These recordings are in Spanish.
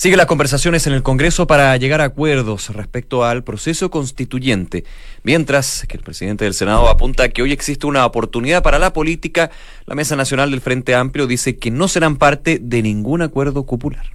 Siguen las conversaciones en el Congreso para llegar a acuerdos respecto al proceso constituyente, mientras que el presidente del Senado apunta que hoy existe una oportunidad para la política, la Mesa Nacional del Frente Amplio dice que no serán parte de ningún acuerdo popular.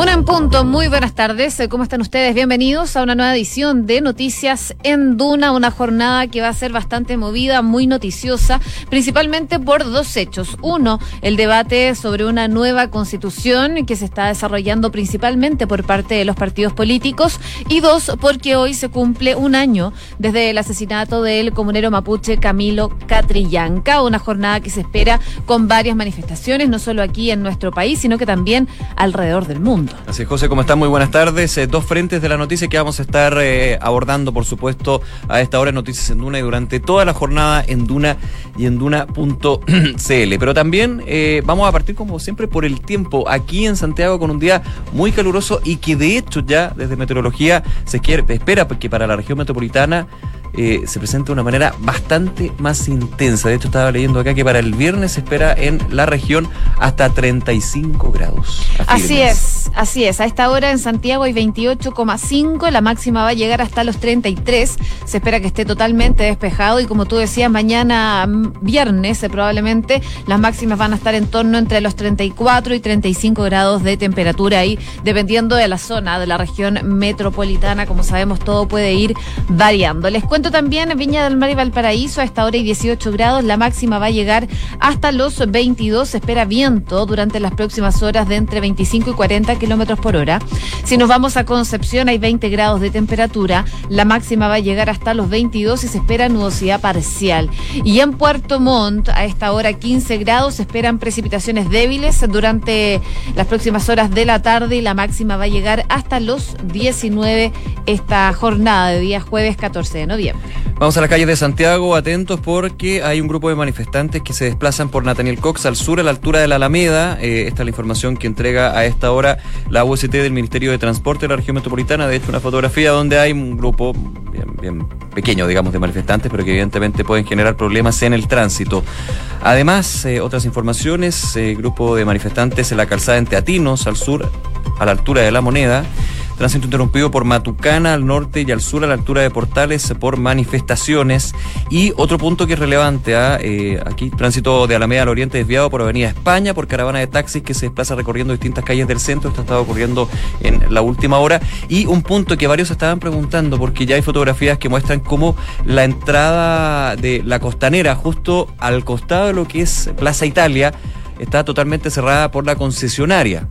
Una en punto, muy buenas tardes. ¿Cómo están ustedes? Bienvenidos a una nueva edición de Noticias en Duna, una jornada que va a ser bastante movida, muy noticiosa, principalmente por dos hechos. Uno, el debate sobre una nueva constitución que se está desarrollando principalmente por parte de los partidos políticos. Y dos, porque hoy se cumple un año desde el asesinato del comunero mapuche Camilo Catrillanca, una jornada que se espera con varias manifestaciones, no solo aquí en nuestro país, sino que también alrededor del mundo. Así es, José, ¿cómo están? Muy buenas tardes. Eh, dos frentes de la noticia que vamos a estar eh, abordando, por supuesto, a esta hora en Noticias en Duna y durante toda la jornada en Duna y en Duna.cl. Pero también eh, vamos a partir, como siempre, por el tiempo aquí en Santiago con un día muy caluroso y que de hecho ya desde meteorología se quiere, espera que para la región metropolitana eh, se presenta de una manera bastante más intensa. De hecho, estaba leyendo acá que para el viernes se espera en la región hasta 35 grados. Así es, así es. A esta hora en Santiago hay 28,5, la máxima va a llegar hasta los 33. Se espera que esté totalmente despejado y como tú decías, mañana mm, viernes eh, probablemente las máximas van a estar en torno entre los 34 y 35 grados de temperatura ahí, dependiendo de la zona, de la región metropolitana. Como sabemos, todo puede ir variando. Les cuento también Viña del Mar y Valparaíso a esta hora y 18 grados. La máxima va a llegar hasta los 22. Se espera viento durante las próximas horas de entre 25 y 40 kilómetros por hora. Si nos vamos a Concepción, hay 20 grados de temperatura. La máxima va a llegar hasta los 22 y se espera nubosidad parcial. Y en Puerto Montt, a esta hora 15 grados, se esperan precipitaciones débiles durante las próximas horas de la tarde y la máxima va a llegar hasta los 19 esta jornada de día jueves 14 de noviembre. Vamos a la calle de Santiago, atentos porque hay un grupo de manifestantes que se desplazan por Nathaniel Cox al sur, a la altura de la Alameda. Eh, esta es la información que entrega a esta hora la UST del Ministerio de Transporte de la región metropolitana. De hecho, una fotografía donde hay un grupo bien, pequeño, digamos, de manifestantes, pero que evidentemente pueden generar problemas en el tránsito. Además, eh, otras informaciones, eh, grupo de manifestantes en la calzada en Teatinos, al sur, a la altura de la moneda. Tránsito interrumpido por Matucana al norte y al sur a la altura de Portales por manifestaciones. Y otro punto que es relevante, ¿ah? eh, aquí tránsito de Alameda al oriente desviado por Avenida España, por caravana de taxis que se desplaza recorriendo distintas calles del centro. Esto ha estado ocurriendo en la última hora. Y un punto que varios estaban preguntando, porque ya hay fotografías que muestran cómo la entrada de la costanera, justo al costado de lo que es Plaza Italia, está totalmente cerrada por la concesionaria.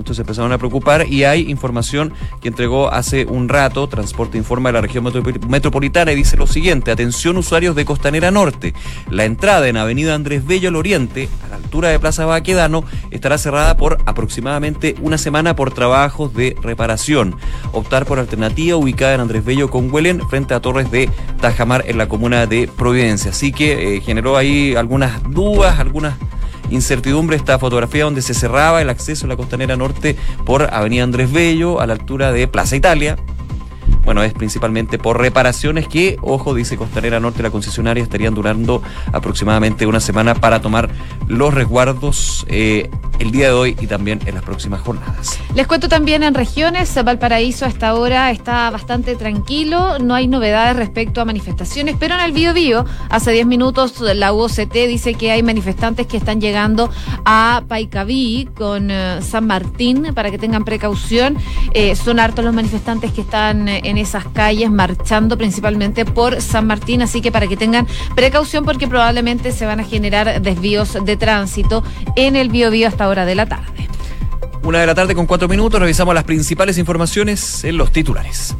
Muchos se empezaron a preocupar y hay información que entregó hace un rato, Transporte Informa de la región metropolitana y dice lo siguiente, atención usuarios de Costanera Norte, la entrada en Avenida Andrés Bello al Oriente, a la altura de Plaza Baquedano, estará cerrada por aproximadamente una semana por trabajos de reparación. Optar por alternativa ubicada en Andrés Bello con Huelen frente a Torres de Tajamar en la comuna de Providencia. Así que eh, generó ahí algunas dudas, algunas incertidumbre esta fotografía donde se cerraba el acceso a la costanera norte por Avenida Andrés Bello a la altura de Plaza Italia. Bueno, es principalmente por reparaciones que, ojo, dice Costanera Norte, la concesionaria estarían durando aproximadamente una semana para tomar los resguardos eh, el día de hoy y también en las próximas jornadas. Les cuento también en regiones, Valparaíso hasta ahora está bastante tranquilo, no hay novedades respecto a manifestaciones, pero en el Bío Bío, hace 10 minutos la UOCT dice que hay manifestantes que están llegando a Paicaví con eh, San Martín para que tengan precaución. Eh, son hartos los manifestantes que están en esas calles marchando principalmente por San Martín, así que para que tengan precaución porque probablemente se van a generar desvíos de tránsito en el Bío Bío hasta hora de la tarde. Una de la tarde con cuatro minutos, revisamos las principales informaciones en los titulares.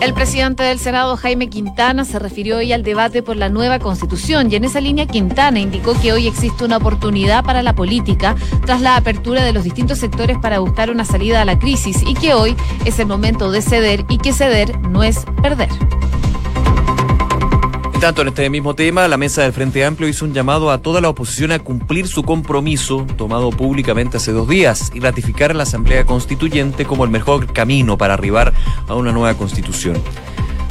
El presidente del Senado, Jaime Quintana, se refirió hoy al debate por la nueva constitución y en esa línea Quintana indicó que hoy existe una oportunidad para la política tras la apertura de los distintos sectores para buscar una salida a la crisis y que hoy es el momento de ceder y que ceder no es perder tanto, en este mismo tema, la mesa del Frente Amplio hizo un llamado a toda la oposición a cumplir su compromiso tomado públicamente hace dos días y ratificar a la Asamblea Constituyente como el mejor camino para arribar a una nueva constitución.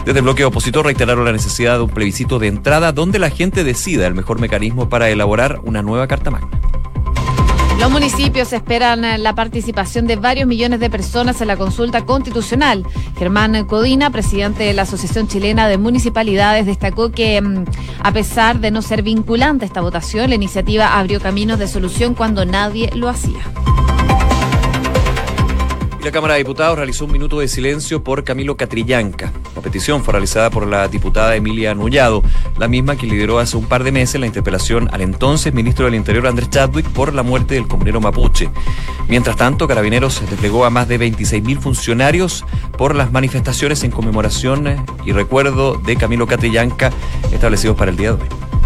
Desde el bloque opositor reiteraron la necesidad de un plebiscito de entrada donde la gente decida el mejor mecanismo para elaborar una nueva Carta Magna. Los municipios esperan eh, la participación de varios millones de personas en la consulta constitucional. Germán Codina, presidente de la Asociación Chilena de Municipalidades, destacó que mm, a pesar de no ser vinculante esta votación, la iniciativa abrió caminos de solución cuando nadie lo hacía la Cámara de Diputados realizó un minuto de silencio por Camilo Catrillanca. La petición fue realizada por la diputada Emilia Nullado, la misma que lideró hace un par de meses la interpelación al entonces ministro del Interior Andrés Chadwick por la muerte del comunero mapuche. Mientras tanto, Carabineros desplegó a más de 26.000 funcionarios por las manifestaciones en conmemoración y recuerdo de Camilo Catrillanca establecidos para el día de hoy.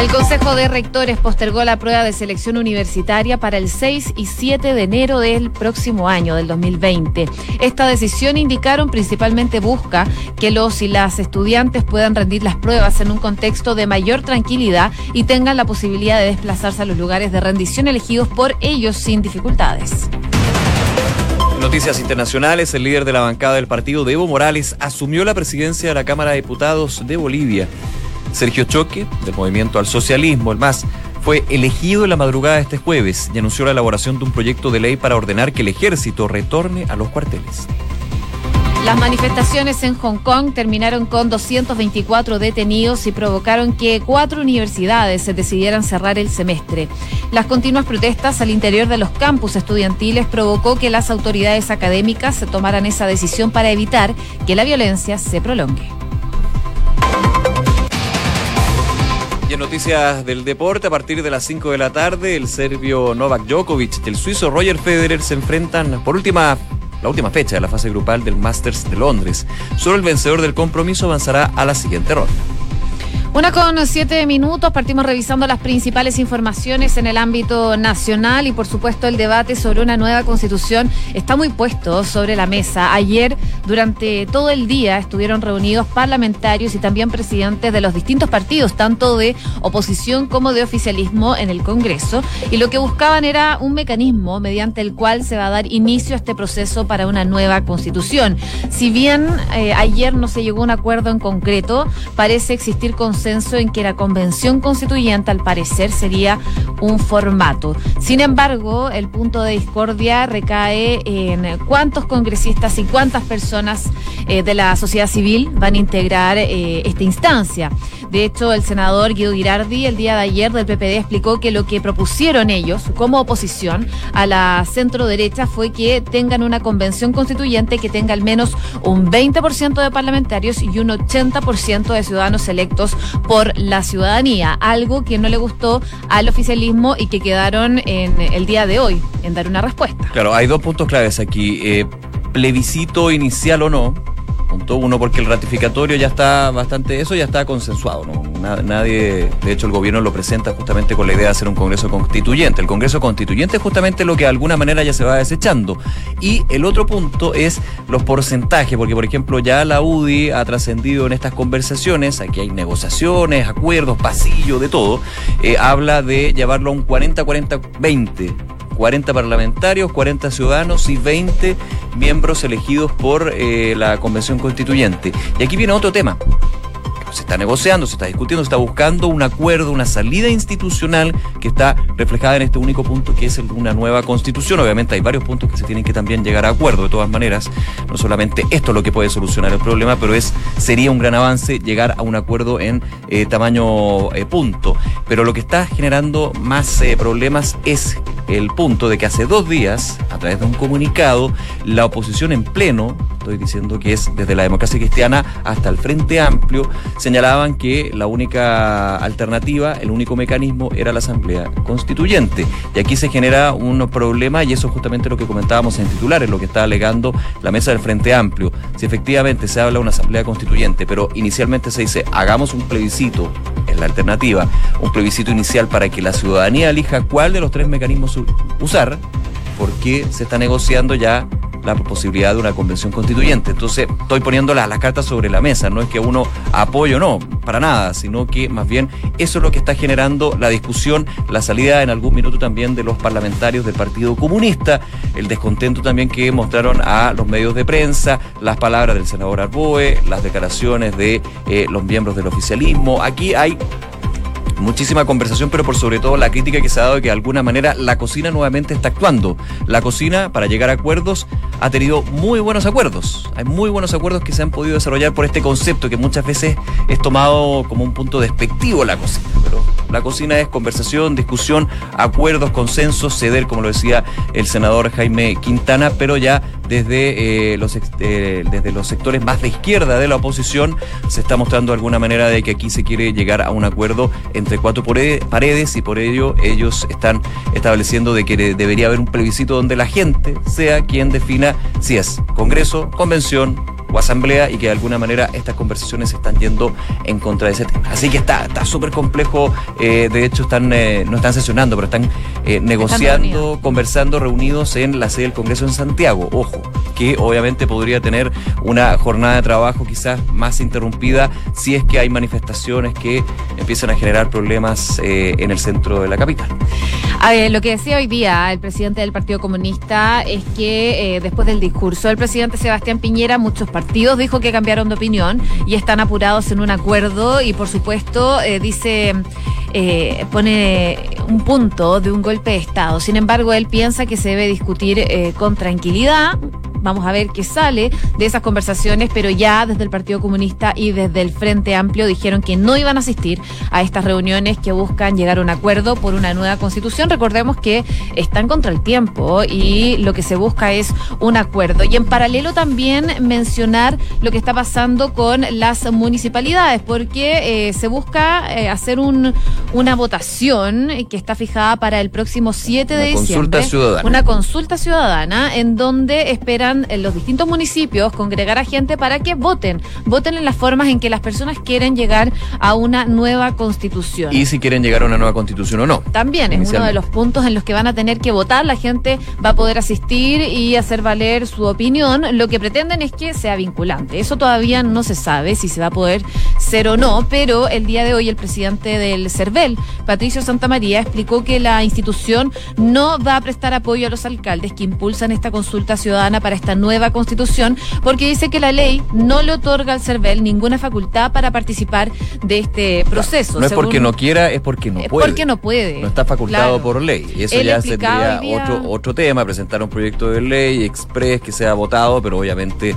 El Consejo de Rectores postergó la prueba de selección universitaria para el 6 y 7 de enero del próximo año, del 2020. Esta decisión, indicaron, principalmente busca que los y las estudiantes puedan rendir las pruebas en un contexto de mayor tranquilidad y tengan la posibilidad de desplazarse a los lugares de rendición elegidos por ellos sin dificultades. Noticias internacionales, el líder de la bancada del partido, Evo Morales, asumió la presidencia de la Cámara de Diputados de Bolivia. Sergio Choque, del Movimiento al Socialismo, el MAS, fue elegido en la madrugada de este jueves y anunció la elaboración de un proyecto de ley para ordenar que el ejército retorne a los cuarteles. Las manifestaciones en Hong Kong terminaron con 224 detenidos y provocaron que cuatro universidades se decidieran cerrar el semestre. Las continuas protestas al interior de los campus estudiantiles provocó que las autoridades académicas tomaran esa decisión para evitar que la violencia se prolongue. Y en noticias del deporte, a partir de las 5 de la tarde, el serbio Novak Djokovic y el suizo Roger Federer se enfrentan por última la última fecha de la fase grupal del Masters de Londres. Solo el vencedor del compromiso avanzará a la siguiente ronda. Una con siete minutos, partimos revisando las principales informaciones en el ámbito nacional y por supuesto el debate sobre una nueva constitución está muy puesto sobre la mesa. Ayer, durante todo el día, estuvieron reunidos parlamentarios y también presidentes de los distintos partidos, tanto de oposición como de oficialismo en el Congreso, y lo que buscaban era un mecanismo mediante el cual se va a dar inicio a este proceso para una nueva constitución. Si bien eh, ayer no se llegó a un acuerdo en concreto, parece existir consenso en que la convención constituyente al parecer sería un formato. Sin embargo, el punto de discordia recae en cuántos congresistas y cuántas personas eh, de la sociedad civil van a integrar eh, esta instancia. De hecho, el senador Guido Girardi el día de ayer del PPD explicó que lo que propusieron ellos como oposición a la centro derecha fue que tengan una convención constituyente que tenga al menos un 20% de parlamentarios y un 80% de ciudadanos electos por la ciudadanía, algo que no le gustó al oficialismo y que quedaron en el día de hoy en dar una respuesta. Claro, hay dos puntos claves aquí. Eh, plebiscito inicial o no, Punto uno, porque el ratificatorio ya está bastante, eso ya está consensuado, ¿no? Nadie, de hecho el gobierno lo presenta justamente con la idea de hacer un Congreso constituyente. El Congreso constituyente es justamente lo que de alguna manera ya se va desechando. Y el otro punto es los porcentajes, porque por ejemplo ya la UDI ha trascendido en estas conversaciones, aquí hay negociaciones, acuerdos, pasillo, de todo, eh, habla de llevarlo a un 40-40-20 40 parlamentarios, 40 ciudadanos y 20 miembros elegidos por eh, la Convención Constituyente. Y aquí viene otro tema se está negociando, se está discutiendo, se está buscando un acuerdo, una salida institucional que está reflejada en este único punto que es una nueva constitución. Obviamente hay varios puntos que se tienen que también llegar a acuerdo de todas maneras. No solamente esto es lo que puede solucionar el problema, pero es sería un gran avance llegar a un acuerdo en eh, tamaño eh, punto. Pero lo que está generando más problemas es el punto de que hace dos días, a través de un comunicado, la oposición en pleno, estoy diciendo que es desde la democracia cristiana hasta el Frente Amplio, señalaban que la única alternativa, el único mecanismo era la Asamblea Constituyente. Y aquí se genera un problema y eso es justamente lo que comentábamos en titulares, lo que está alegando la mesa del Frente Amplio. Si efectivamente se habla de una Asamblea Constituyente, pero inicialmente se dice hagamos un plebiscito, en la alternativa, un plebiscito inicial para que la ciudadanía elija cuál de los tres mecanismos usar, porque se está negociando ya la posibilidad de una convención constituyente. Entonces, estoy poniendo las, cartas sobre la mesa, no es que uno apoye o no, para nada, sino que más bien eso es lo que está generando la discusión, la salida en algún minuto también de los parlamentarios del Partido Comunista, el descontento también que mostraron a los medios de prensa, las palabras del senador Arboe, las declaraciones de eh, los miembros del oficialismo. Aquí hay muchísima conversación, pero por sobre todo la crítica que se ha dado de que de alguna manera la cocina nuevamente está actuando. La cocina, para llegar a acuerdos, ha tenido muy buenos acuerdos. Hay muy buenos acuerdos que se han podido desarrollar por este concepto que muchas veces es tomado como un punto despectivo la cocina. La cocina es conversación, discusión, acuerdos, consensos, ceder, como lo decía el senador Jaime Quintana, pero ya desde, eh, los, eh, desde los sectores más de izquierda de la oposición se está mostrando alguna manera de que aquí se quiere llegar a un acuerdo entre cuatro paredes y por ello ellos están estableciendo de que debería haber un plebiscito donde la gente sea quien defina si es Congreso, Convención, o asamblea y que de alguna manera estas conversaciones están yendo en contra de ese tema. Así que está súper complejo, eh, de hecho están eh, no están sesionando, pero están eh, negociando, conversando, reunidos en la sede del Congreso en Santiago. Ojo, que obviamente podría tener una jornada de trabajo quizás más interrumpida si es que hay manifestaciones que empiezan a generar problemas en el centro de la capital. A ver, lo que decía hoy día el presidente del Partido Comunista es que después del discurso del presidente Sebastián Piñera, muchos partidos partidos dijo que cambiaron de opinión y están apurados en un acuerdo y por supuesto eh, dice, eh, pone un punto de un golpe de Estado. Sin embargo, él piensa que se debe discutir eh, con tranquilidad, Vamos a ver qué sale de esas conversaciones, pero ya desde el Partido Comunista y desde el Frente Amplio dijeron que no iban a asistir a estas reuniones que buscan llegar a un acuerdo por una nueva constitución. Recordemos que están contra el tiempo y lo que se busca es un acuerdo. Y en paralelo también mencionar lo que está pasando con las municipalidades, porque eh, se busca eh, hacer un, una votación que está fijada para el próximo 7 de diciembre. Consulta ciudadana. Una consulta ciudadana en donde esperan en los distintos municipios congregar a gente para que voten, voten en las formas en que las personas quieren llegar a una nueva constitución. Y si quieren llegar a una nueva constitución o no. También es uno de los puntos en los que van a tener que votar, la gente va a poder asistir y hacer valer su opinión. Lo que pretenden es que sea vinculante. Eso todavía no se sabe si se va a poder ser o no, pero el día de hoy el presidente del CERVEL, Patricio Santamaría, explicó que la institución no va a prestar apoyo a los alcaldes que impulsan esta consulta ciudadana para esta nueva constitución, porque dice que la ley no le otorga al CERVEL ninguna facultad para participar de este proceso. No es porque no quiera, es porque no puede. Porque no puede. No está facultado por ley. Y eso ya sería otro, otro tema, presentar un proyecto de ley express que sea votado, pero obviamente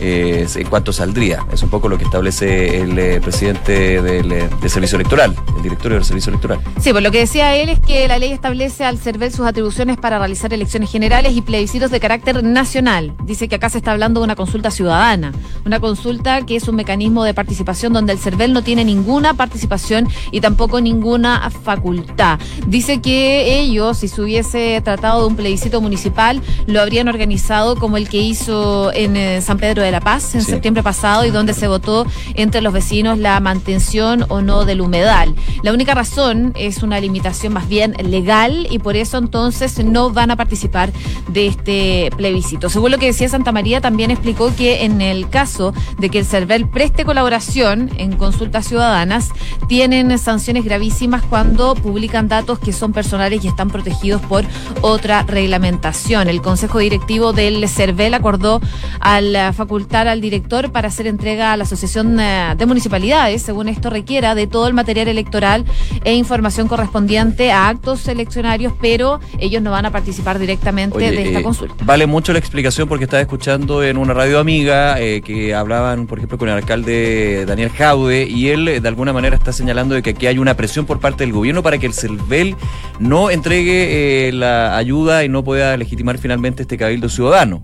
eh, en cuánto saldría. Es un poco lo que establece el eh, presidente del, eh, del, Servicio Electoral, el directorio del Servicio Electoral. Sí, pues lo que decía él es que la ley establece al CERVEL sus atribuciones para realizar elecciones generales y plebiscitos de carácter nacional Dice que acá se está hablando de una consulta ciudadana, una consulta que es un mecanismo de participación donde el CERVEL no tiene ninguna participación y tampoco ninguna facultad. Dice que ellos, si se hubiese tratado de un plebiscito municipal, lo habrían organizado como el que hizo en eh, San Pedro de la Paz en septiembre pasado y donde se votó entre los vecinos la mantención o no del humedal. La única razón es una limitación más bien legal y por eso entonces no van a participar de este plebiscito. Según lo que decía Santa María, también explicó que en el caso de que el CERVEL preste colaboración en consultas ciudadanas, tienen sanciones gravísimas cuando publican datos que son personales y están protegidos por otra reglamentación. El Consejo Directivo del CERVEL acordó al facultar al director para hacer entrega a la Asociación eh, de Municipalidades, según esto requiera, de todo el material electoral e información correspondiente a actos eleccionarios, pero ellos no van a participar directamente de esta eh, consulta. Vale mucho la explicación porque estaba escuchando en una radio amiga eh, que hablaban, por ejemplo, con el alcalde Daniel Jaude y él eh, de alguna manera está señalando de que aquí hay una presión por parte del gobierno para que el CERVEL no entregue eh, la ayuda y no pueda legitimar finalmente este cabildo ciudadano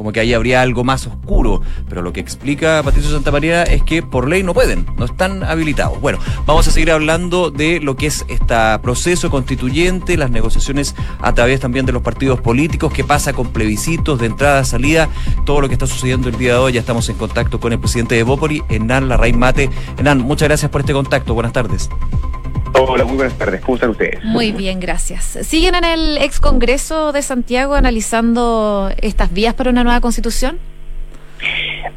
como que ahí habría algo más oscuro. Pero lo que explica Patricio Santamaría es que por ley no pueden, no están habilitados. Bueno, vamos a seguir hablando de lo que es este proceso constituyente, las negociaciones a través también de los partidos políticos, qué pasa con plebiscitos de entrada, salida, todo lo que está sucediendo el día de hoy. Ya estamos en contacto con el presidente de Bópoli, Hernán Larraín Mate. Hernán, muchas gracias por este contacto. Buenas tardes. Hola, muy buenas tardes. ¿Cómo están ustedes? Muy bien, gracias. ¿Siguen en el ex Congreso de Santiago analizando estas vías para una nueva constitución?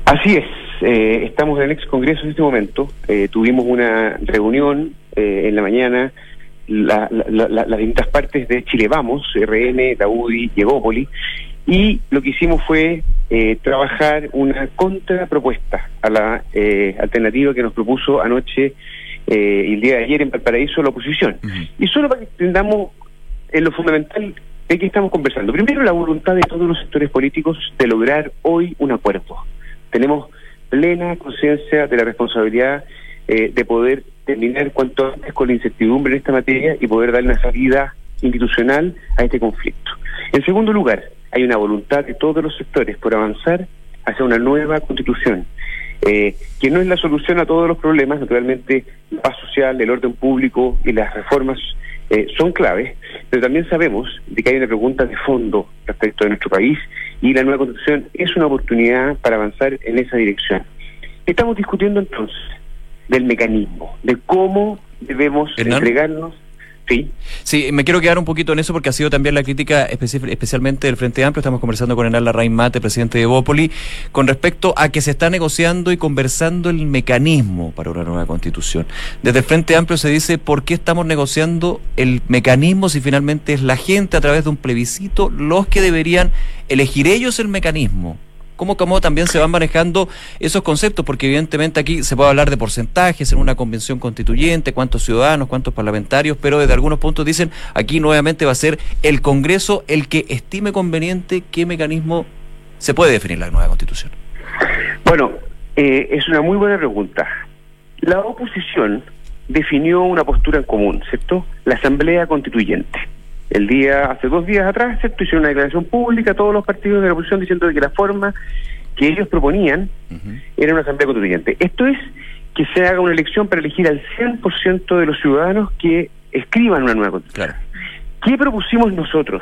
Así es. Eh, estamos en el ex Congreso en este momento. Eh, tuvimos una reunión eh, en la mañana. las distintas partes de Chile Vamos, RN, la UDI y Egópoli, y lo que hicimos fue trabajar una contrapropuesta a la alternativa que nos propuso anoche eh, el día de ayer en Valparaíso la oposición. Y solo para que entendamos en lo fundamental de qué estamos conversando. Primero, la voluntad de todos los sectores políticos de lograr hoy un acuerdo. Tenemos plena conciencia de la responsabilidad eh, de poder terminar cuanto antes con la incertidumbre en esta materia y poder dar una salida institucional a este conflicto. En segundo lugar, hay una voluntad de todos los sectores por avanzar hacia una nueva constitución, eh, que no es la solución a todos los problemas, naturalmente la paz social, el orden público y las reformas eh, son claves, pero también sabemos de que hay una pregunta de fondo respecto de nuestro país y la nueva constitución es una oportunidad para avanzar en esa dirección. Estamos discutiendo entonces del mecanismo, de cómo debemos entregarnos Sí. Sí, me quiero quedar un poquito en eso porque ha sido también la crítica especialmente del Frente Amplio. Estamos conversando con Enal Larraín Mate, presidente de Bópoli, con respecto a que se está negociando y conversando el mecanismo para una nueva constitución. Desde el Frente Amplio se dice por qué estamos negociando el mecanismo si finalmente es la gente a través de un plebiscito los que deberían elegir ellos el mecanismo cómo, cómo también se van manejando esos conceptos, porque evidentemente aquí se puede hablar de porcentajes en una convención constituyente, cuántos ciudadanos, cuántos parlamentarios, pero desde algunos puntos dicen aquí nuevamente va a ser el Congreso el que estime conveniente qué mecanismo se puede definir la nueva constitución. Bueno, eh, es una muy buena pregunta. La oposición definió una postura en común, ¿cierto? La Asamblea Constituyente el día, hace dos días atrás, ¿cierto? hicieron una declaración pública todos los partidos de la oposición diciendo que la forma que ellos proponían era una asamblea constituyente. Esto es que se haga una elección para elegir al 100% de los ciudadanos que escriban una nueva constitución. ¿Qué propusimos nosotros?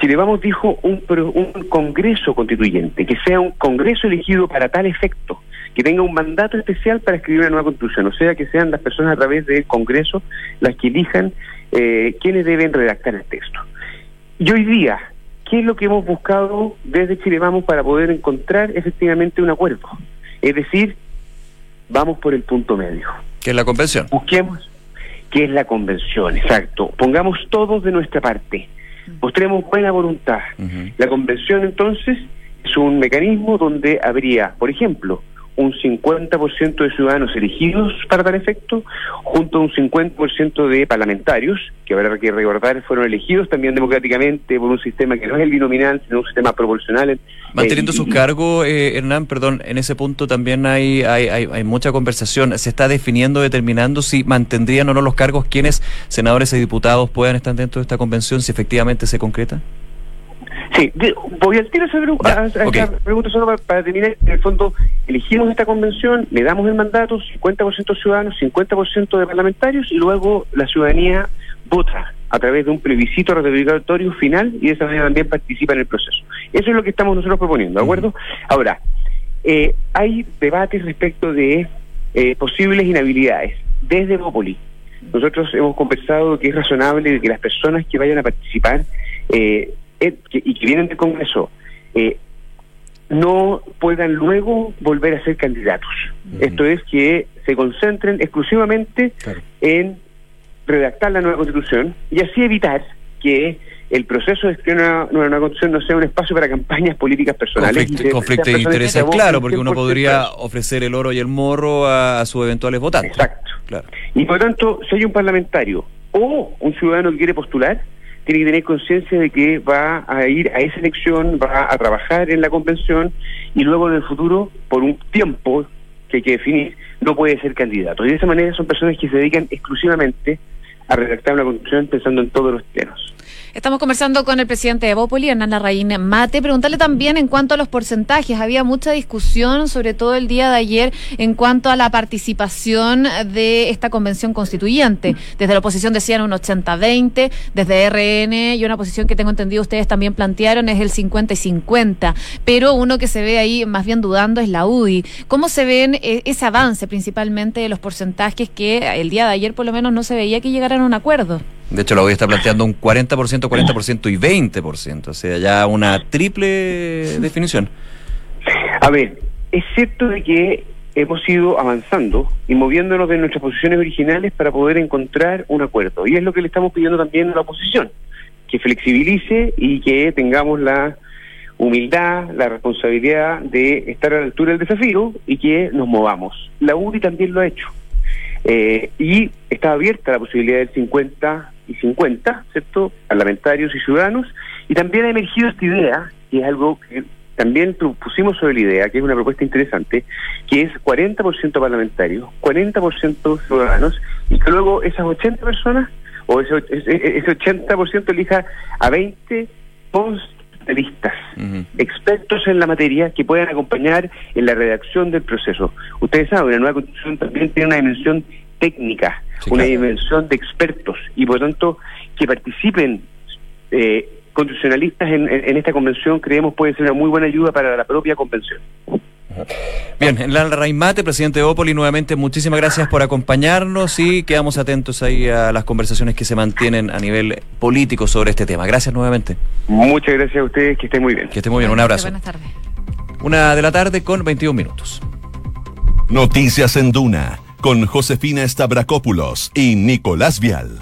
Chile Vamos dijo un, un congreso constituyente, que sea un congreso elegido para tal efecto, que tenga un mandato especial para escribir una nueva constitución, o sea, que sean las personas a través del congreso las que elijan eh, quiénes deben redactar el texto. Y hoy día, ¿qué es lo que hemos buscado desde Chile Vamos para poder encontrar efectivamente un acuerdo? Es decir, vamos por el punto medio. ¿Qué es la convención? Busquemos qué es la convención, exacto. Pongamos todos de nuestra parte. Mostremos buena voluntad. La convención entonces es un mecanismo donde habría, por ejemplo, un 50% de ciudadanos elegidos para tal efecto, junto a un 50% de parlamentarios, que habrá que recordar fueron elegidos también democráticamente por un sistema que no es el binominal, sino un sistema proporcional. Manteniendo sus cargos, eh, Hernán, perdón, en ese punto también hay, hay, hay, mucha conversación. Se está definiendo, determinando si mantendrían o no los cargos quienes senadores y diputados puedan estar dentro de esta convención, si efectivamente se concreta. Sí, voy al tiro a esa, pregunta solo para, terminar. En el fondo, elegimos esta convención, le damos el mandato, 50% ciudadanos, 50% de parlamentarios, y luego la ciudadanía vota a través de un plebiscito ratificatorio final y de esa manera también participa en el proceso. Eso es lo que estamos nosotros proponiendo, ¿de acuerdo? Ahora, eh, hay debates respecto de eh, posibles inhabilidades desde Bópoli. Nosotros hemos conversado que es razonable que las personas que vayan a participar eh, eh, y que vienen del Congreso eh, no puedan luego volver a ser candidatos. Esto es que se concentren exclusivamente en redactar la nueva constitución y así evitar que el proceso de escribir una, nueva constitución no sea un espacio para campañas políticas personales. Conflicto, de intereses, claro, porque uno podría ofrecer el oro y el morro a, sus eventuales votantes. Exacto. Claro. Y por lo tanto, si hay un parlamentario o un ciudadano que quiere postular, tiene que tener conciencia de que va a ir a esa elección, va a trabajar en la convención y luego en el futuro, por un tiempo que hay que definir, no puede ser candidato. Y de esa manera son personas que se dedican exclusivamente a redactar una constitución pensando en todos los temas. Estamos conversando con el presidente de Bópoli, Hernán Larraín Mate. Preguntarle también en cuanto a los porcentajes. Había mucha discusión, sobre todo el día de ayer, en cuanto a la participación de esta convención constituyente. Desde la oposición decían un 80-20, desde RN y una posición que tengo entendido ustedes también plantearon es el 50 y 50. Pero uno que se ve ahí más bien dudando es la UDI. ¿Cómo se ven eh, ese avance principalmente de los porcentajes que el día de ayer por lo menos no se veía que llegaran a un acuerdo? De hecho, la UDI está planteando un 40%, 40% y 20%, o sea, ya una triple definición. A ver, es cierto de que hemos ido avanzando y moviéndonos de nuestras posiciones originales para poder encontrar un acuerdo. Y es lo que le estamos pidiendo también a la oposición, que flexibilice y que tengamos la humildad, la responsabilidad de estar a la altura del desafío y que nos movamos. La UDI también lo ha hecho. Eh, y está abierta la posibilidad del 50 y 50, ¿cierto? Parlamentarios y ciudadanos. Y también ha emergido esta idea, que es algo que también pusimos sobre la idea, que es una propuesta interesante, que es 40% parlamentarios, 40% ciudadanos, y que luego esas 80 personas, o ese, ese 80% elija a 20 expertos en la materia, que puedan acompañar en la redacción del proceso. Ustedes saben, la nueva constitución también tiene una dimensión técnica, una dimensión de expertos, y por lo tanto, que participen eh, constitucionalistas en, esta convención creemos puede ser una muy buena ayuda para la propia convención. Bien, Enlala Raimate, presidente de Opoli, nuevamente muchísimas gracias por acompañarnos y quedamos atentos ahí a las conversaciones que se mantienen a nivel político sobre este tema. Gracias nuevamente. Muchas gracias a ustedes, que estén muy bien. Que estén muy bien, un abrazo. Buenas tardes. Una de la tarde con 21 minutos. Noticias en Duna con Josefina Stavrakopoulos y Nicolás Vial.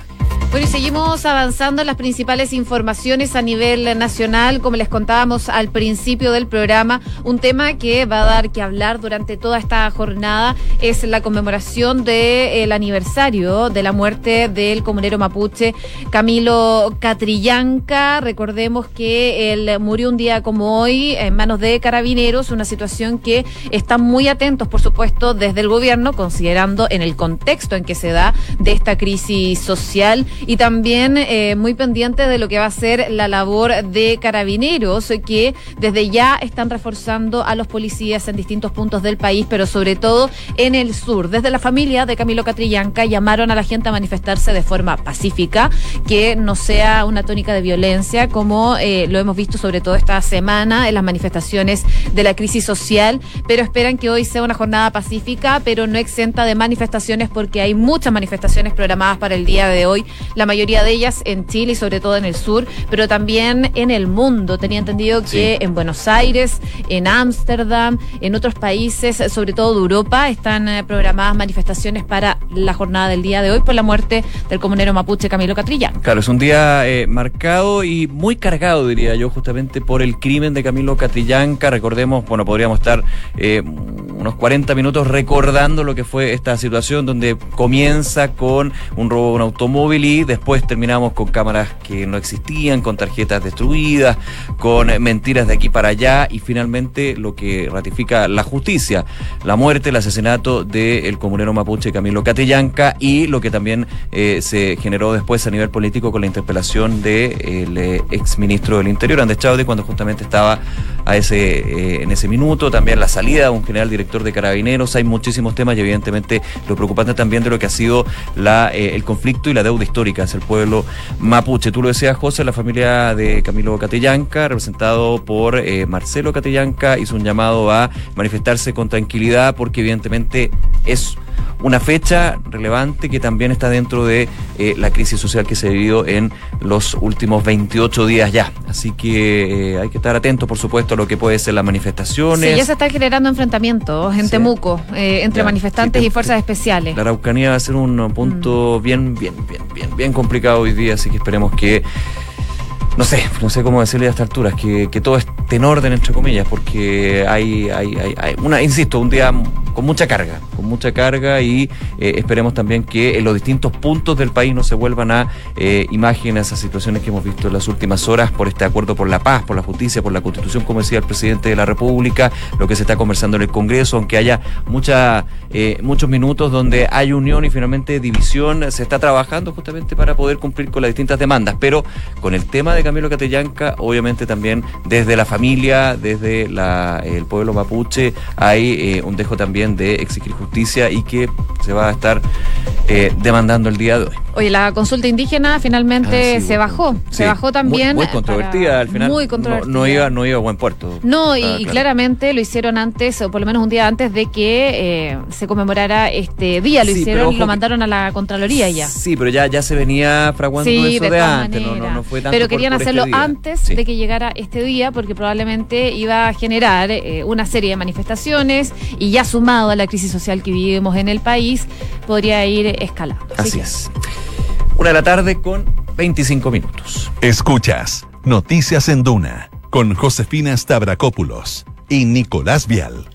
Bueno, y seguimos avanzando en las principales informaciones a nivel nacional, como les contábamos al principio del programa, un tema que va a dar que hablar durante toda esta jornada es la conmemoración del aniversario de la muerte del comunero mapuche Camilo Catrillanca. Recordemos que él murió un día como hoy en manos de carabineros, una situación que están muy atentos, por supuesto, desde el gobierno, considerando en el contexto en que se da de esta crisis social y también eh, muy pendiente de lo que va a ser la labor de carabineros, que desde ya están reforzando a los policías en distintos puntos del país, pero sobre todo en el sur. Desde la familia de Camilo Catrillanca llamaron a la gente a manifestarse de forma pacífica, que no sea una tónica de violencia, como eh, lo hemos visto sobre todo esta semana en las manifestaciones de la crisis social, pero esperan que hoy sea una jornada pacífica, pero no exenta de manifestaciones porque hay muchas manifestaciones programadas para el día de hoy la mayoría de ellas en Chile y sobre todo en el sur, pero también en el mundo. Tenía entendido que en Buenos Aires, en Ámsterdam, en otros países, sobre todo de Europa, están eh, programadas manifestaciones para la jornada del día de hoy por la muerte del comunero mapuche Camilo Catrilla. Claro, es un día eh, marcado y muy cargado, diría yo, justamente por el crimen de Camilo Catrillanca. Recordemos, bueno, podríamos estar eh, unos 40 minutos recordando lo que fue esta situación donde comienza con un robo de un automóvil y después terminamos con cámaras que no existían, con tarjetas destruidas, con mentiras de aquí para allá y finalmente lo que ratifica la justicia, la muerte, el asesinato del comunero mapuche Camilo Catillanca y lo que también eh, se generó después a nivel político con la interpelación del de, eh, ex ministro del Interior, Andrés Chávez, cuando justamente estaba a ese, eh, en ese minuto, también la salida de un general director de carabineros, hay muchísimos temas y evidentemente lo preocupante también de lo que ha sido la, el conflicto y la deuda histórica el pueblo mapuche. Tú lo decías, José, la familia de Camilo Catillanca, representado por eh, Marcelo Catillanca, hizo un llamado a manifestarse con tranquilidad porque evidentemente es una fecha relevante que también está dentro de eh, la crisis social que se ha vivido en los últimos 28 días ya. Así que eh, hay que estar atentos, por supuesto, a lo que puede ser las manifestaciones. Sí, ya se están generando enfrentamientos en Temuco eh, entre manifestantes y fuerzas especiales. La Araucanía va a ser un punto mm. bien, bien, bien, bien, bien complicado hoy día, así que esperemos que no sé, no sé cómo decirle a estas alturas, que, que todo esté en orden, entre comillas, porque hay, hay, hay, hay, una, insisto, un día con mucha carga, con mucha carga y eh, esperemos también que en los distintos puntos del país no se vuelvan a eh, imágenes, esas situaciones que hemos visto en las últimas horas por este acuerdo por la paz, por la justicia, por la constitución, como decía el presidente de la República, lo que se está conversando en el Congreso, aunque haya mucha, eh, muchos minutos donde hay unión y finalmente división, se está trabajando justamente para poder cumplir con las distintas demandas, pero con el tema de Camilo Catellanca, obviamente también desde la familia, desde la, el pueblo mapuche, hay un dejo también de exigir justicia y que se va a estar eh, demandando el día de hoy. Oye, la consulta indígena finalmente ah, se bajó, se bajó también. Muy, controvertida al final. Muy controvertida. No, iba, no iba a buen puerto. No, y, claramente lo hicieron antes, o por lo menos un día antes de que eh, se conmemorara este día. Lo hicieron y lo mandaron a la Contraloría ya. Sí, pero ya, ya se venía fraguando eso de, antes. No, fue pero querían este hacerlo antes de que llegara este día, porque probablemente iba a generar eh, una serie de manifestaciones y ya sumar a la crisis social que vivimos en el país, podría ir escalando. Así, es. Una de la tarde con 25 minutos. Escuchas Noticias en Duna con Josefina Stavrakopoulos y Nicolás Vial.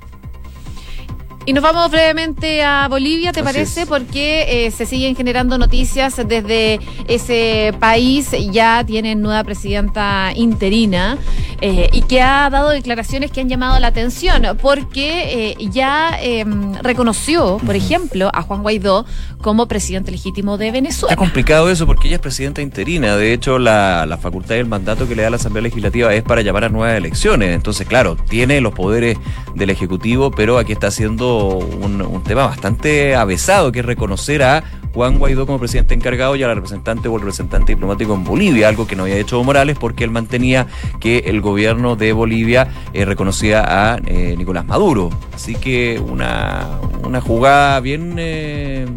Y nos vamos brevemente a Bolivia, ¿te Así parece? es. Porque eh, se siguen generando noticias desde ese país. Ya tienen nueva presidenta interina eh, y que ha dado declaraciones que han llamado la atención porque eh, ya eh, reconoció, por ejemplo, a Juan Guaidó como presidente legítimo de Está Venezuela. complicado eso porque ella es presidenta interina. De hecho, la, la facultad y el mandato que le da la Asamblea Legislativa es para llamar a nuevas elecciones. Entonces, claro, tiene los poderes del Ejecutivo, pero aquí está haciendo un, tema bastante avesado, que es reconocer a Juan Guaidó como presidente encargado y a la representante o el representante diplomático en Bolivia, algo que no había hecho Morales porque él mantenía que el gobierno de Bolivia eh, reconocía a eh, Nicolás Maduro. Así que una, una jugada bien... eh,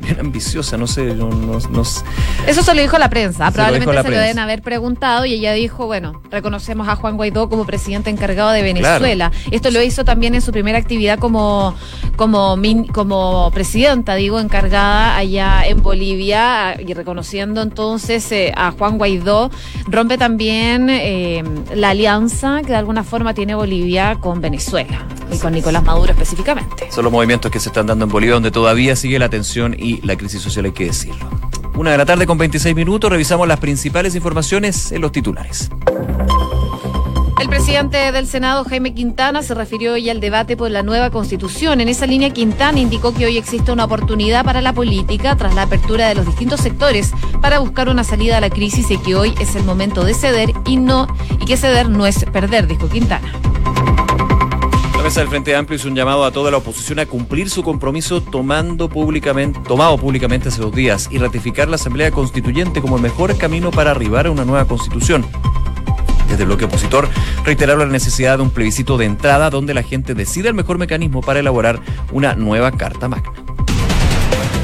bien ambiciosa, no sé, no, no- no- Eso se lo dijo la prensa. Se lo Probablemente se lo deben haber preguntado y ella dijo, bueno, reconocemos a Juan Guaidó como presidente encargado de Venezuela. Esto lo hizo también en su primera actividad como, como, min- como presidenta, digo, encargada allá en Bolivia y reconociendo entonces eh, a Juan Guaidó. Rompe también eh, la alianza que de alguna forma tiene Bolivia con Venezuela y con Nicolás Maduro específicamente. Son los movimientos que se están dando en Bolivia, donde todavía sigue la tensión y la crisis social, hay que decirlo. Una de la tarde con 26 minutos, revisamos las principales informaciones en los titulares. El presidente del Senado, Jaime Quintana, se refirió hoy al debate por la nueva constitución. En esa línea, Quintana indicó que hoy existe una oportunidad para la política tras la apertura de los distintos sectores para buscar una salida a la crisis y que hoy es el momento de ceder y no y que ceder no es perder, dijo Quintana. La mesa del Frente Amplio hizo un llamado a toda la oposición a cumplir su compromiso tomando públicamente, tomado públicamente hace dos días y ratificar la Asamblea Constituyente como el mejor camino para arribar a una nueva constitución. Desde el bloque opositor reiteraron la necesidad de un plebiscito de entrada donde la gente decida el mejor mecanismo para elaborar una nueva Carta Magna.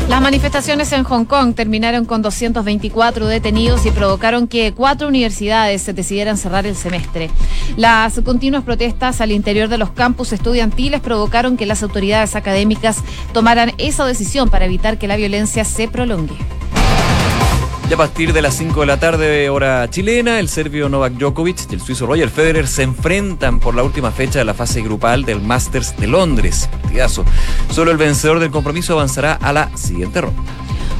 Las manifestaciones en Hong Kong terminaron con 224 detenidos y provocaron que cuatro universidades se decidieran cerrar el semestre. Las continuas protestas al interior de los campus estudiantiles provocaron que las autoridades académicas tomaran esa decisión para evitar que la violencia se prolongue. Ya a partir de las 5 de la tarde, hora chilena, el serbio Novak Djokovic y el suizo Roger Federer se enfrentan por la última fecha de la fase grupal del Masters de Londres. Partidazo. Solo el vencedor del compromiso avanzará a la siguiente ronda.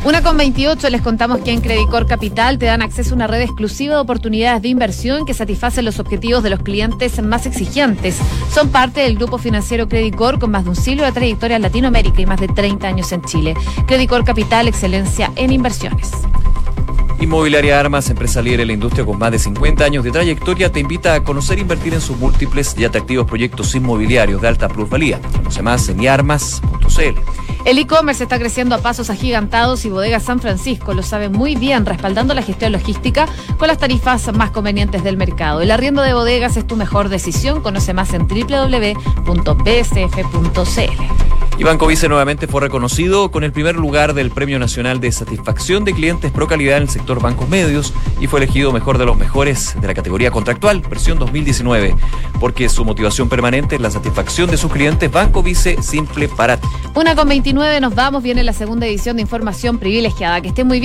Una con 28 les contamos que en Credicor Capital te dan acceso a una red exclusiva de oportunidades de inversión que satisfacen los objetivos de los clientes más exigentes. Son parte del grupo financiero Credicor con más de un siglo de trayectoria en Latinoamérica y más de 30 años en Chile. Credicor Capital, excelencia en inversiones. Inmobiliaria Armas, empresa líder en la industria con más de 50 años de trayectoria, te invita a conocer e invertir en sus múltiples y atractivos proyectos inmobiliarios de alta plusvalía. Conoce más en iarmas.cl. El e-commerce está creciendo a pasos agigantados y Bodega San Francisco lo sabe muy bien, respaldando la gestión logística con las tarifas más convenientes del mercado. El arriendo de bodegas es tu mejor decisión. Conoce más en www.bsf.cl. Y Banco Vice nuevamente fue reconocido con el primer lugar del Premio Nacional de Satisfacción de Clientes Pro Calidad en el sector bancos medios y fue elegido mejor de los mejores de la categoría contractual, versión 2019, porque su motivación permanente es la satisfacción de sus clientes. Banco Vice, simple para ti. Una con 29 nos vamos, viene la segunda edición de Información Privilegiada. Que esté muy bien.